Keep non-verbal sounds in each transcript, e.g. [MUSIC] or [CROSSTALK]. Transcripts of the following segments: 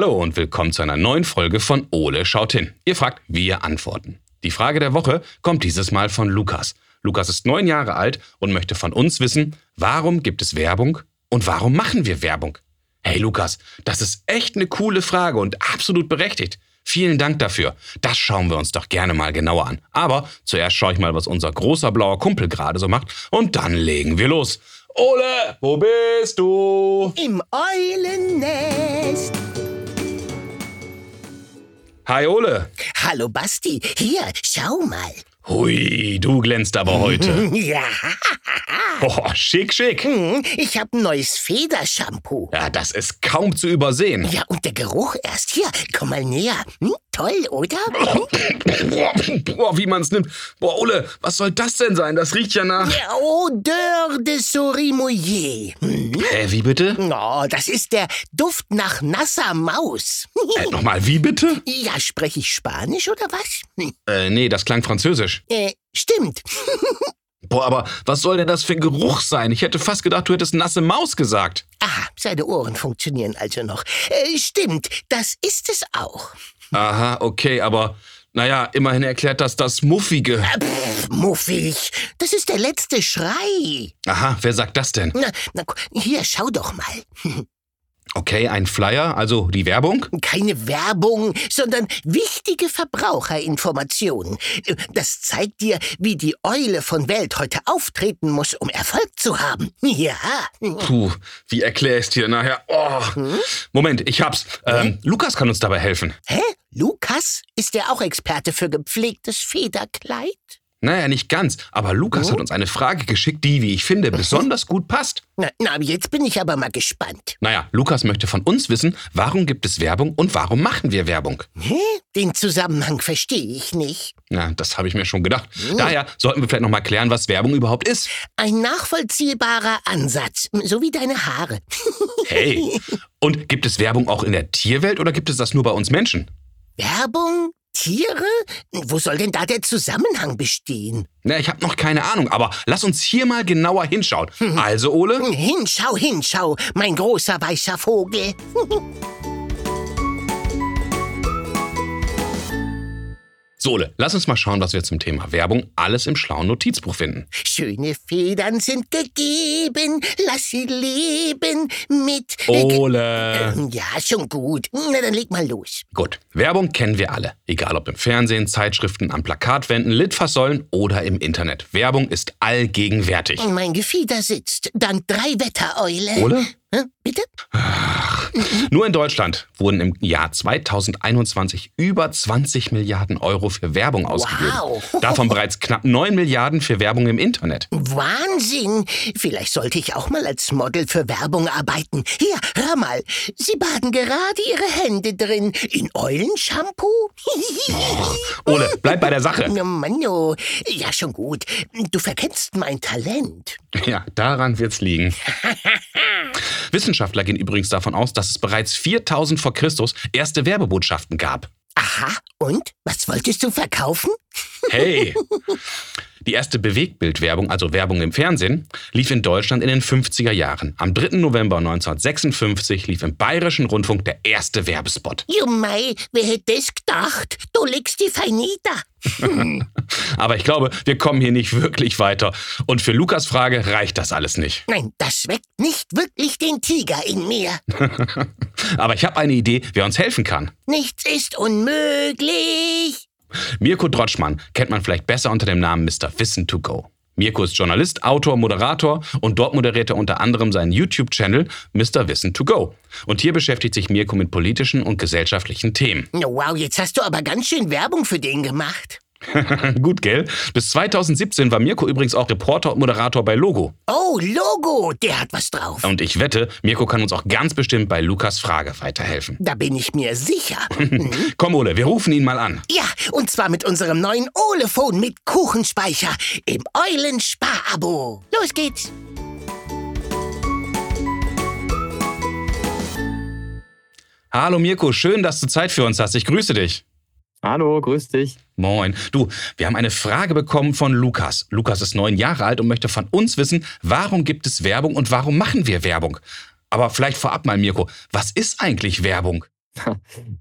Hallo und willkommen zu einer neuen Folge von Ole schaut hin. Ihr fragt, wir antworten. Die Frage der Woche kommt dieses Mal von Lukas. Lukas ist neun Jahre alt und möchte von uns wissen, warum gibt es Werbung und warum machen wir Werbung? Hey Lukas, das ist echt eine coole Frage und absolut berechtigt. Vielen Dank dafür. Das schauen wir uns doch gerne mal genauer an. Aber zuerst schaue ich mal, was unser großer blauer Kumpel gerade so macht und dann legen wir los. Ole, wo bist du? Im Eulennest. Hi Ole. Hallo Basti, hier, schau mal. Hui, du glänzt aber heute. [LAUGHS] Ja, [LAUGHS] Oh, schick, schick. hm, ich habe ein neues Federshampoo. Ja, das ist kaum zu übersehen. Ja, und der Geruch erst hier. Komm mal näher. Hm, toll, oder? [LAUGHS] Boah, wie man's nimmt. Boah, Ole, was soll das denn sein? Das riecht ja nach... Ja, Odeur de Souris Hm? Hä, wie bitte? Oh, das ist der Duft nach nasser Maus. Äh, Nochmal, wie bitte? Ja, spreche ich Spanisch oder was? Hm, Äh, nee, das klang französisch. Äh, stimmt. Boah, aber was soll denn das für ein Geruch sein? Ich hätte fast gedacht, du hättest nasse Maus gesagt. Aha, seine Ohren funktionieren also noch. Äh, stimmt, das ist es auch. Aha, okay, aber naja, immerhin erklärt das das Muffige. Äh, Pff, muffig. Das ist der letzte Schrei. Aha, wer sagt das denn? Na, na, hier, schau doch mal. [LAUGHS] Okay, ein Flyer, also die Werbung? Keine Werbung, sondern wichtige Verbraucherinformationen. Das zeigt dir, wie die Eule von Welt heute auftreten muss, um Erfolg zu haben. [LAUGHS] Ja. Puh, wie erkläre ich dir nachher? Oh. Moment, ich hab's. Ähm, Lukas kann uns dabei helfen. Hä? Lukas? Ist der auch Experte für gepflegtes Federkleid? Naja, nicht ganz, aber Lukas hat uns eine Frage geschickt, die, wie ich finde, besonders gut passt. Na, na, jetzt bin ich aber mal gespannt. Naja, Lukas möchte von uns wissen, warum gibt es Werbung und warum machen wir Werbung? Hä? Den Zusammenhang verstehe ich nicht. Na, das habe ich mir schon gedacht. Daher sollten wir vielleicht nochmal klären, was Werbung überhaupt ist. Ein nachvollziehbarer Ansatz, so wie deine Haare. [LAUGHS] Hey. Und gibt es Werbung auch in der Tierwelt oder gibt es das nur bei uns Menschen? Werbung? Tiere? Wo soll denn da der Zusammenhang bestehen? Na, ich habe noch keine Ahnung, aber lass uns hier mal genauer hinschauen. Also, Ole? Hinschau, hinschau, mein großer weißer Vogel. [LAUGHS] So, Ole, lass uns mal schauen, was wir zum Thema Werbung alles im schlauen Notizbuch finden. Schöne Federn sind gegeben, lass sie leben mit... Ole. Ähm, Ja, schon gut. Na, dann leg mal los. Gut, Werbung kennen wir alle. Egal ob im Fernsehen, Zeitschriften, an Plakatwänden, Litfaßsäulen oder im Internet. Werbung ist allgegenwärtig. Mein Gefieder sitzt, dank drei Wettereule. Ole? Bitte? Nur in Deutschland wurden im Jahr 2021 über 20 Milliarden Euro für Werbung ausgegeben. Wow. Davon bereits knapp 9 Milliarden für Werbung im Internet. Wahnsinn! Vielleicht sollte ich auch mal als Model für Werbung arbeiten. Hier, hör mal. Sie baden gerade ihre Hände drin. In Eulenshampoo? Ole, bleib bei der Sache. [LAUGHS] Na Mann, oh. Ja, schon gut. Du verkennst mein Talent. Ja, daran wird's liegen. [LAUGHS] Wissenschaftler gehen übrigens davon aus, dass es bereits 4000 vor Christus erste Werbebotschaften gab. Aha, und? Was wolltest du verkaufen? Hey! [LAUGHS] Die erste Bewegtbildwerbung, also Werbung im Fernsehen, lief in Deutschland in den 50er Jahren. Am 3. November 1956 lief im Bayerischen Rundfunk der erste Werbespot. Jumei, wer hätte es gedacht? Du legst die fein nieder. [LAUGHS] Aber ich glaube, wir kommen hier nicht wirklich weiter. Und für Lukas Frage reicht das alles nicht. Nein, das weckt nicht wirklich den Tiger in mir. [LAUGHS] Aber ich habe eine Idee, wer uns helfen kann. Nichts ist unmöglich. Mirko Drotschmann kennt man vielleicht besser unter dem Namen Mr. Wissen to Go. Mirko ist Journalist, Autor, Moderator und dort moderiert er unter anderem seinen YouTube-Channel Mr. Wissen to Go. Und hier beschäftigt sich Mirko mit politischen und gesellschaftlichen Themen. Wow, jetzt hast du aber ganz schön Werbung für den gemacht. [LAUGHS] Gut, gell? Bis 2017 war Mirko übrigens auch Reporter und Moderator bei Logo. Oh, Logo, der hat was drauf. Und ich wette, Mirko kann uns auch ganz bestimmt bei Lukas Frage weiterhelfen. Da bin ich mir sicher. [LAUGHS] Komm, Ole, wir rufen ihn mal an. Ja, und zwar mit unserem neuen Olefon mit Kuchenspeicher im Eulenspar-Abo. Los geht's. Hallo Mirko, schön, dass du Zeit für uns hast. Ich grüße dich. Hallo, grüß dich. Moin. Du, wir haben eine Frage bekommen von Lukas. Lukas ist neun Jahre alt und möchte von uns wissen, warum gibt es Werbung und warum machen wir Werbung? Aber vielleicht vorab mal, Mirko, was ist eigentlich Werbung? [LAUGHS]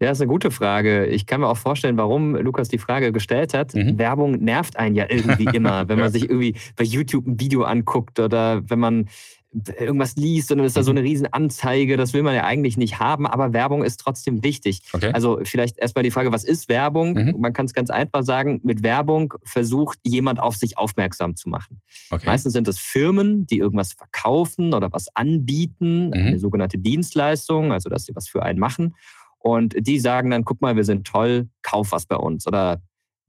Ja, ist eine gute Frage. Ich kann mir auch vorstellen, warum Lukas die Frage gestellt hat. Mhm. Werbung nervt einen ja irgendwie [LAUGHS] immer, wenn man sich irgendwie bei YouTube ein Video anguckt oder wenn man irgendwas liest und dann ist da so mhm. eine riesen Anzeige, das will man ja eigentlich nicht haben, aber Werbung ist trotzdem wichtig. Okay. Also vielleicht erstmal die Frage, was ist Werbung? Mhm. Man kann es ganz einfach sagen, mit Werbung versucht jemand auf sich aufmerksam zu machen. Okay. Meistens sind es Firmen, die irgendwas verkaufen oder was anbieten, mhm. eine sogenannte Dienstleistung, also dass sie was für einen machen. Und die sagen dann, guck mal, wir sind toll, kauf was bei uns oder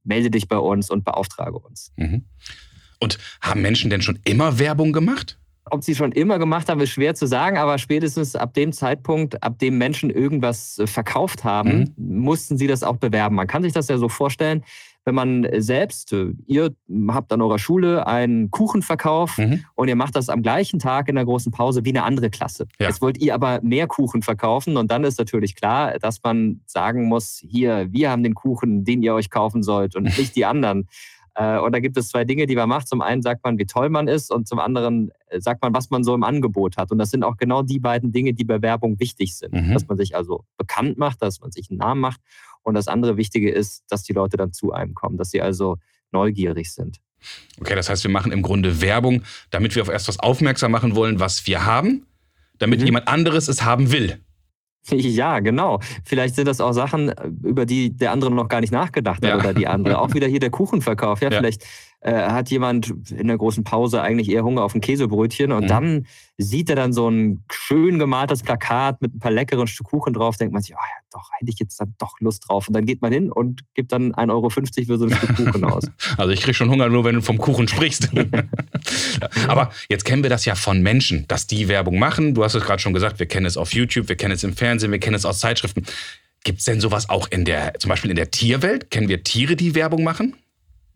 melde dich bei uns und beauftrage uns. Mhm. Und haben Menschen denn schon immer Werbung gemacht? Ob sie schon immer gemacht haben, ist schwer zu sagen, aber spätestens ab dem Zeitpunkt, ab dem Menschen irgendwas äh, verkauft haben, mhm. mussten sie das auch bewerben. Man kann sich das ja so vorstellen, wenn man selbst, äh, ihr habt an eurer Schule einen Kuchenverkauf mhm. und ihr macht das am gleichen Tag in der großen Pause wie eine andere Klasse. Ja. Jetzt wollt ihr aber mehr Kuchen verkaufen und dann ist natürlich klar, dass man sagen muss, hier, wir haben den Kuchen, den ihr euch kaufen sollt und [LAUGHS] nicht die anderen. Äh, und da gibt es zwei Dinge, die man macht. Zum einen sagt man, wie toll man ist und zum anderen äh, sagt man, was man so im Angebot hat. Und das sind auch genau die beiden Dinge, die bei Werbung wichtig sind. Mhm. Dass man sich also bekannt macht, dass man sich einen Namen macht. Und das andere Wichtige ist, dass die Leute dann zu einem kommen, dass sie also neugierig sind. Okay, das heißt, wir machen im Grunde Werbung, damit wir auf erst was aufmerksam machen wollen, was wir haben, damit mhm. jemand anderes es haben will. [LAUGHS] Ja, genau. Vielleicht sind das auch Sachen, über die der andere noch gar nicht nachgedacht hat ja. oder die andere. Auch wieder hier der Kuchenverkauf. Ja, ja. vielleicht äh, hat jemand in der großen Pause eigentlich eher Hunger auf ein Käsebrötchen und mhm. dann sieht er dann so ein schön gemaltes Plakat mit ein paar leckeren Stück Kuchen drauf, denkt man sich, oh ja, doch, hätte ich jetzt dann doch Lust drauf. Und dann geht man hin und gibt dann 1,50 Euro für so ein Stück Kuchen aus. [LAUGHS] Also ich kriege schon Hunger, nur wenn du vom Kuchen sprichst. [LAUGHS] Aber jetzt kennen wir das ja von Menschen, dass die Werbung machen. Du hast es gerade schon gesagt, wir kennen es auf YouTube, wir kennen es im Fernsehen, wir kennen es aus Zeitschriften. Gibt es denn sowas auch in der, zum Beispiel in der Tierwelt? Kennen wir Tiere, die Werbung machen?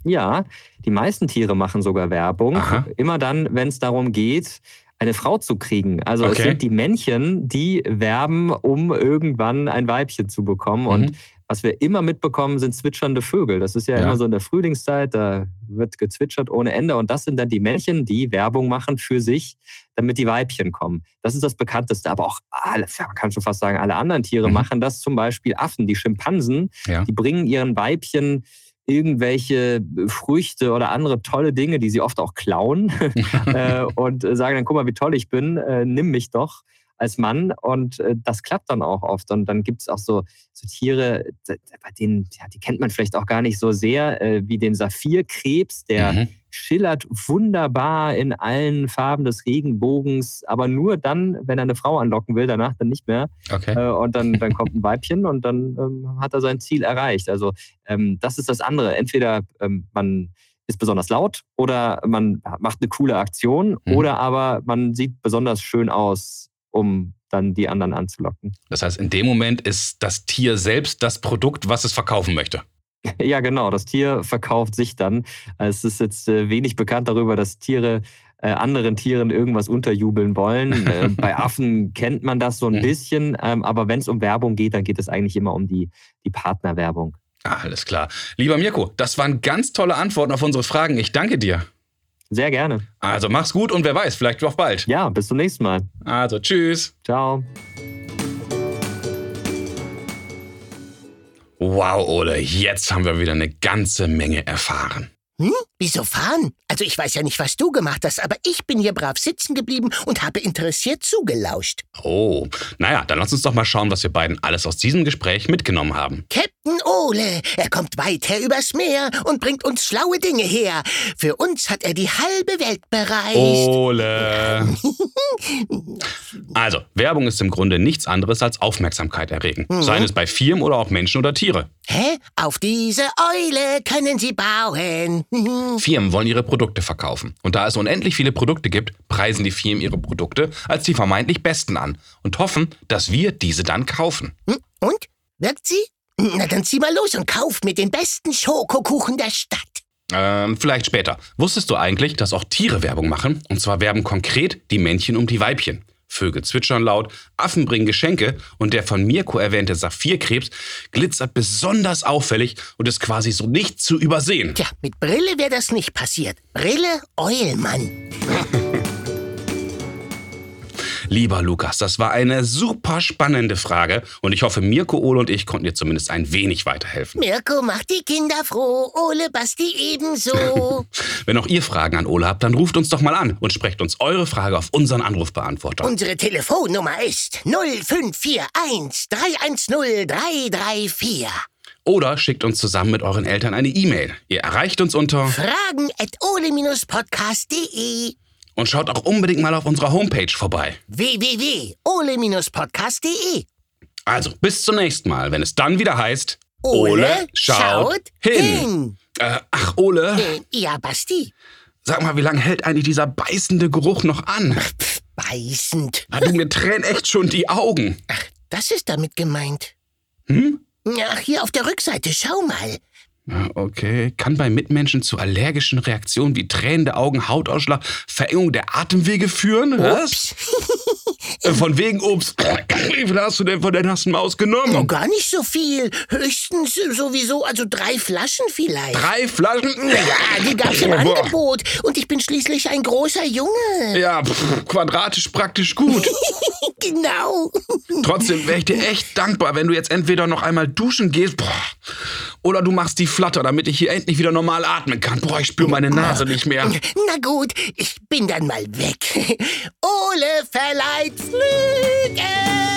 Ja, die meisten Tiere machen sogar Werbung. Aha. Immer dann, wenn es darum geht, eine Frau zu kriegen. Also okay. es sind die Männchen, die werben, um irgendwann ein Weibchen zu bekommen. Mhm. Und was wir immer mitbekommen, sind zwitschernde Vögel. Das ist ja, ja, immer so in der Frühlingszeit, da wird gezwitschert ohne Ende. Und das sind dann die Männchen, die Werbung machen für sich, damit die Weibchen kommen. Das ist das Bekannteste. Aber auch alle, man kann schon fast sagen, alle anderen Tiere mhm. machen das. Zum Beispiel Affen, die Schimpansen, ja. die bringen ihren Weibchen irgendwelche Früchte oder andere tolle Dinge, die sie oft auch klauen [LAUGHS] äh, und sagen dann, guck mal, wie toll ich bin, äh, nimm mich doch als Mann und äh, das klappt dann auch oft. Und dann gibt es auch so, so Tiere, bei denen, ja, die kennt man vielleicht auch gar nicht so sehr, äh, wie den Saphirkrebs, der mhm. schillert wunderbar in allen Farben des Regenbogens, aber nur dann, wenn er eine Frau anlocken will, danach dann nicht mehr. Okay. Äh, und dann, dann kommt [LAUGHS] ein Weibchen und dann ähm, hat er sein Ziel erreicht. Also ähm, das ist das andere. Entweder ähm, man ist besonders laut oder man macht eine coole Aktion mhm. oder aber man sieht besonders schön aus um dann die anderen anzulocken. Das heißt, in dem Moment ist das Tier selbst das Produkt, was es verkaufen möchte. [LAUGHS] Ja, genau. Das Tier verkauft sich dann. Es ist jetzt äh, wenig bekannt darüber, dass Tiere äh, anderen Tieren irgendwas unterjubeln wollen. [LAUGHS] Äh, bei Affen kennt man das so ein mhm. bisschen, ähm, aber wenn es um Werbung geht, dann geht es eigentlich immer um die, die Partnerwerbung. Ah, alles klar. Lieber Mirko, das waren ganz tolle Antworten auf unsere Fragen. Ich danke dir. Sehr gerne. Also mach's gut und wer weiß, vielleicht auch bald. Ja, bis zum nächsten Mal. Also tschüss. Ciao. Wow, Ole, jetzt haben wir wieder eine ganze Menge erfahren. Hm? Wieso fahren? Also ich weiß ja nicht, was du gemacht hast, aber ich bin hier brav sitzen geblieben und habe interessiert zugelauscht. Oh, naja, dann lass uns doch mal schauen, was wir beiden alles aus diesem Gespräch mitgenommen haben. Captain Ole, er kommt weit her übers Meer und bringt uns schlaue Dinge her. Für uns hat er die halbe Welt bereist. Ole. [LAUGHS] also, Werbung ist im Grunde nichts anderes als Aufmerksamkeit erregen. Mhm. Seien es bei Firmen oder auch Menschen oder Tiere. Hä? Auf diese Eule können Sie bauen. [LAUGHS] Firmen wollen ihre Produkte verkaufen. Und da es unendlich viele Produkte gibt, preisen die Firmen ihre Produkte als die vermeintlich besten an und hoffen, dass wir diese dann kaufen. Hm? Und? Wirkt sie? Na dann zieh mal los und kauf mir den besten Schokokuchen der Stadt. Ähm, vielleicht später. Wusstest du eigentlich, dass auch Tiere Werbung machen? Und zwar werben konkret die Männchen um die Weibchen. Vögel zwitschern laut, Affen bringen Geschenke und der von Mirko erwähnte Saphirkrebs glitzert besonders auffällig und ist quasi so nicht zu übersehen. Tja, mit Brille wäre das nicht passiert. Brille, Eulmann. [LAUGHS] Lieber Lukas, das war eine super spannende Frage und ich hoffe, Mirko, Ole und ich konnten dir zumindest ein wenig weiterhelfen. Mirko macht die Kinder froh, Ole Basti ebenso. [LAUGHS] Wenn auch ihr Fragen an Ole habt, dann ruft uns doch mal an und sprecht uns eure Frage auf unseren Anrufbeantworter. Unsere Telefonnummer ist 0541 310 334. Oder schickt uns zusammen mit euren Eltern eine E-Mail. Ihr erreicht uns unter fragen at ole-podcast.de und schaut auch unbedingt mal auf unserer Homepage vorbei. www.ole-podcast.de Also, bis zum nächsten Mal, wenn es dann wieder heißt Ole, Ole schaut, schaut, hin. hin. Äh, ach, Ole. Äh, ja, Basti. Sag mal, wie lange hält eigentlich dieser beißende Geruch noch an? Pff, beißend. Na, du, mir tränen echt schon die Augen. Ach, das ist damit gemeint. Hm? Ach, hier auf der Rückseite, schau mal. Okay. Kann bei Mitmenschen zu allergischen Reaktionen wie tränende Augen, Hautausschlag, Verengung der Atemwege führen? Was? [LAUGHS] Äh, von wegen Obst. [LAUGHS] Wie viel hast du denn von der nassen Maus genommen? Oh, gar nicht so viel. Höchstens sowieso, also drei Flaschen vielleicht. Drei Flaschen? Ja, die gab's im [LAUGHS] Angebot. Und ich bin schließlich ein großer Junge. Ja, pff, quadratisch praktisch gut. genau. Trotzdem wäre ich dir echt dankbar, wenn du jetzt entweder noch einmal duschen gehst, boah, oder du machst die Flatter, damit ich hier endlich wieder normal atmen kann. Boah, ich spüre meine Nase nicht mehr. Na gut, ich bin dann mal weg. [LAUGHS] Ole verleiht Flügel.